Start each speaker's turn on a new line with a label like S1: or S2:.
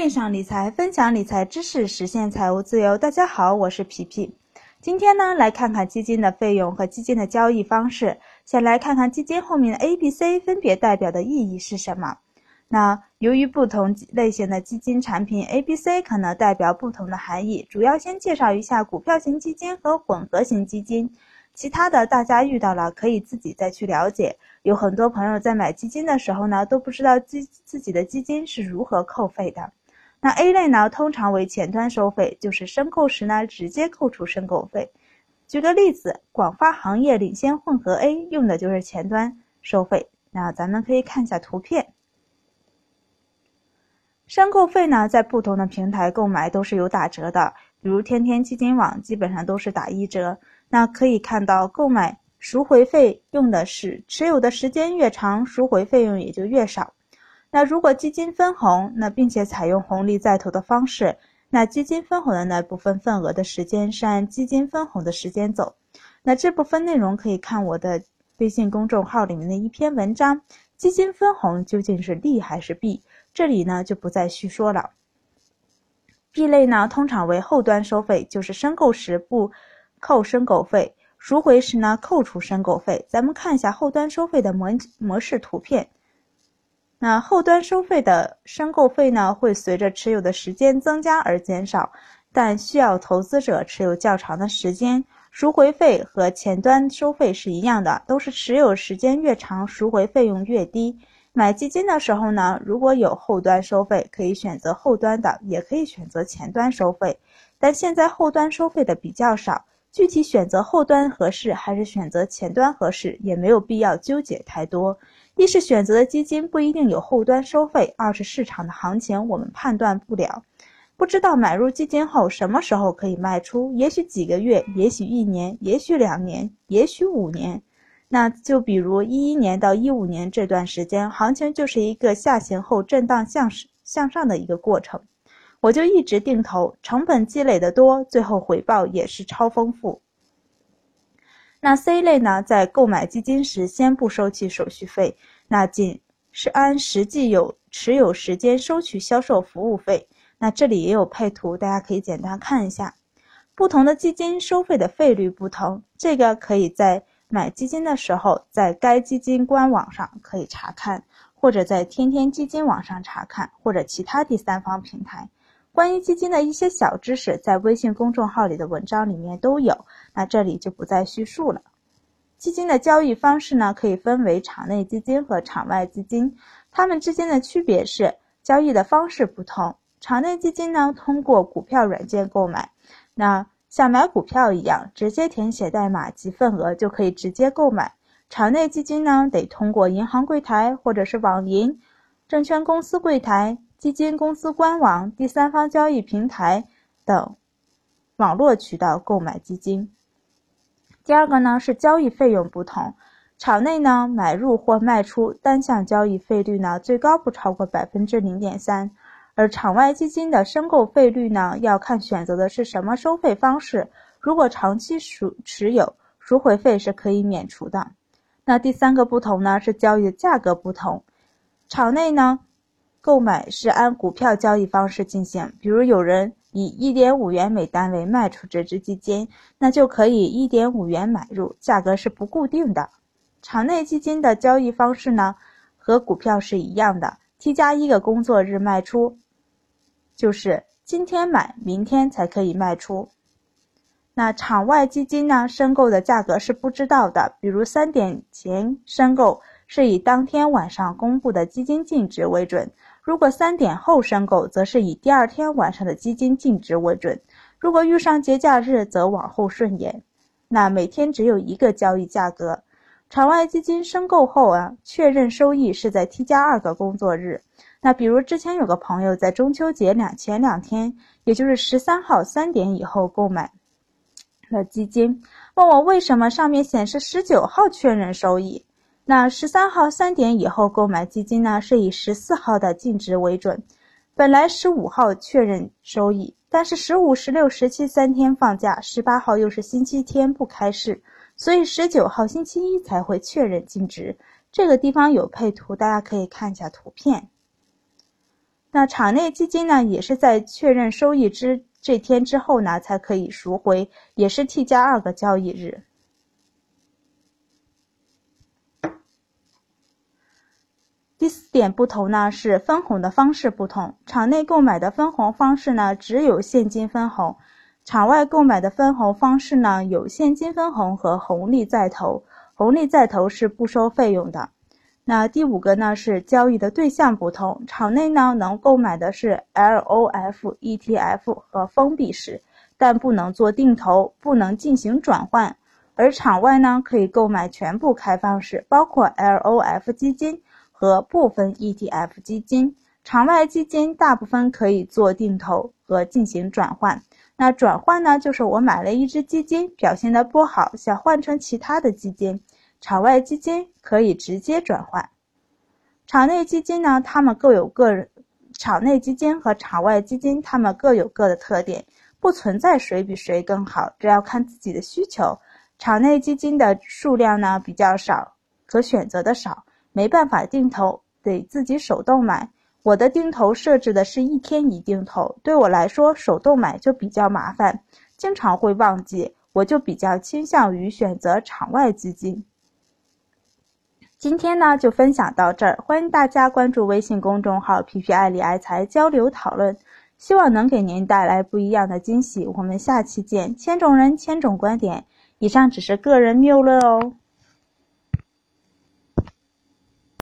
S1: 线上理财，分享理财知识，实现财务自由。大家好，我是皮皮。今天呢，来看看基金的费用和基金的交易方式。先来看看基金后面的 A、B、C 分别代表的意义是什么。那由于不同类型的基金产品 A、B、C 可能代表不同的含义，主要先介绍一下股票型基金和混合型基金。其他的大家遇到了可以自己再去了解。有很多朋友在买基金的时候呢，都不知道基自己的基金是如何扣费的。那 A 类呢，通常为前端收费，就是申购时呢直接扣除申购费。举个例子，广发行业领先混合 A 用的就是前端收费。那咱们可以看一下图片。申购费呢，在不同的平台购买都是有打折的，比如天天基金网基本上都是打一折。那可以看到，购买赎回费用的是持有的时间越长，赎回费用也就越少。那如果基金分红，那并且采用红利再投的方式，那基金分红的那部分份额的时间是按基金分红的时间走。那这部分内容可以看我的微信公众号里面的一篇文章：基金分红究竟是利还是弊？这里呢就不再叙说了。B 类呢，通常为后端收费，就是申购时不。扣申购费，赎回时呢扣除申购费。咱们看一下后端收费的模模式图片。那后端收费的申购费呢，会随着持有的时间增加而减少，但需要投资者持有较长的时间。赎回费和前端收费是一样的，都是持有时间越长，赎回费用越低。买基金的时候呢，如果有后端收费，可以选择后端的，也可以选择前端收费。但现在后端收费的比较少。具体选择后端合适还是选择前端合适，也没有必要纠结太多。一是选择的基金不一定有后端收费，二是市场的行情我们判断不了，不知道买入基金后什么时候可以卖出，也许几个月，也许一年，也许两年，也许五年。那就比如一一年到一五年这段时间，行情就是一个下行后震荡向向上的一个过程。我就一直定投，成本积累的多，最后回报也是超丰富。那 C 类呢，在购买基金时先不收取手续费，那仅是按实际有持有时间收取销售服务费。那这里也有配图，大家可以简单看一下。不同的基金收费的费率不同，这个可以在买基金的时候，在该基金官网上可以查看，或者在天天基金网上查看，或者其他第三方平台。关于基金的一些小知识，在微信公众号里的文章里面都有，那这里就不再叙述了。基金的交易方式呢，可以分为场内基金和场外基金，它们之间的区别是交易的方式不同。场内基金呢，通过股票软件购买，那像买股票一样，直接填写代码及份额就可以直接购买。场内基金呢，得通过银行柜台或者是网银、证券公司柜台。基金公司官网、第三方交易平台等网络渠道购买基金。第二个呢是交易费用不同，场内呢买入或卖出单项交易费率呢最高不超过百分之零点三，而场外基金的申购费率呢要看选择的是什么收费方式。如果长期赎持有，赎回费是可以免除的。那第三个不同呢是交易的价格不同，场内呢。购买是按股票交易方式进行，比如有人以一点五元每单位卖出这只基金，那就可以一点五元买入，价格是不固定的。场内基金的交易方式呢，和股票是一样的，T 加一个工作日卖出，就是今天买，明天才可以卖出。那场外基金呢，申购的价格是不知道的，比如三点前申购是以当天晚上公布的基金净值为准。如果三点后申购，则是以第二天晚上的基金净值为准；如果遇上节假日，则往后顺延。那每天只有一个交易价格。场外基金申购后啊，确认收益是在 T 加二个工作日。那比如之前有个朋友在中秋节两前两天，也就是十三号三点以后购买了基金，问我为什么上面显示十九号确认收益。那十三号三点以后购买基金呢，是以十四号的净值为准。本来十五号确认收益，但是十五、十六、十七三天放假，十八号又是星期天不开市，所以十九号星期一才会确认净值。这个地方有配图，大家可以看一下图片。那场内基金呢，也是在确认收益之这天之后呢，才可以赎回，也是 T 加二个交易日。第四点不同呢，是分红的方式不同。场内购买的分红方式呢，只有现金分红；场外购买的分红方式呢，有现金分红和红利再投。红利再投是不收费用的。那第五个呢，是交易的对象不同。场内呢，能购买的是 LOF ETF 和封闭式，但不能做定投，不能进行转换；而场外呢，可以购买全部开放式，包括 LOF 基金。和部分 ETF 基金，场外基金大部分可以做定投和进行转换。那转换呢，就是我买了一只基金，表现的不好，想换成其他的基金。场外基金可以直接转换。场内基金呢，他们各有各。场内基金和场外基金，他们各有各的特点，不存在谁比谁更好，这要看自己的需求。场内基金的数量呢比较少，可选择的少。没办法定投，得自己手动买。我的定投设置的是一天一定投，对我来说手动买就比较麻烦，经常会忘记，我就比较倾向于选择场外基金。今天呢就分享到这儿，欢迎大家关注微信公众号“皮皮爱理财”交流讨论，希望能给您带来不一样的惊喜。我们下期见，千种人千种观点，以上只是个人谬论哦。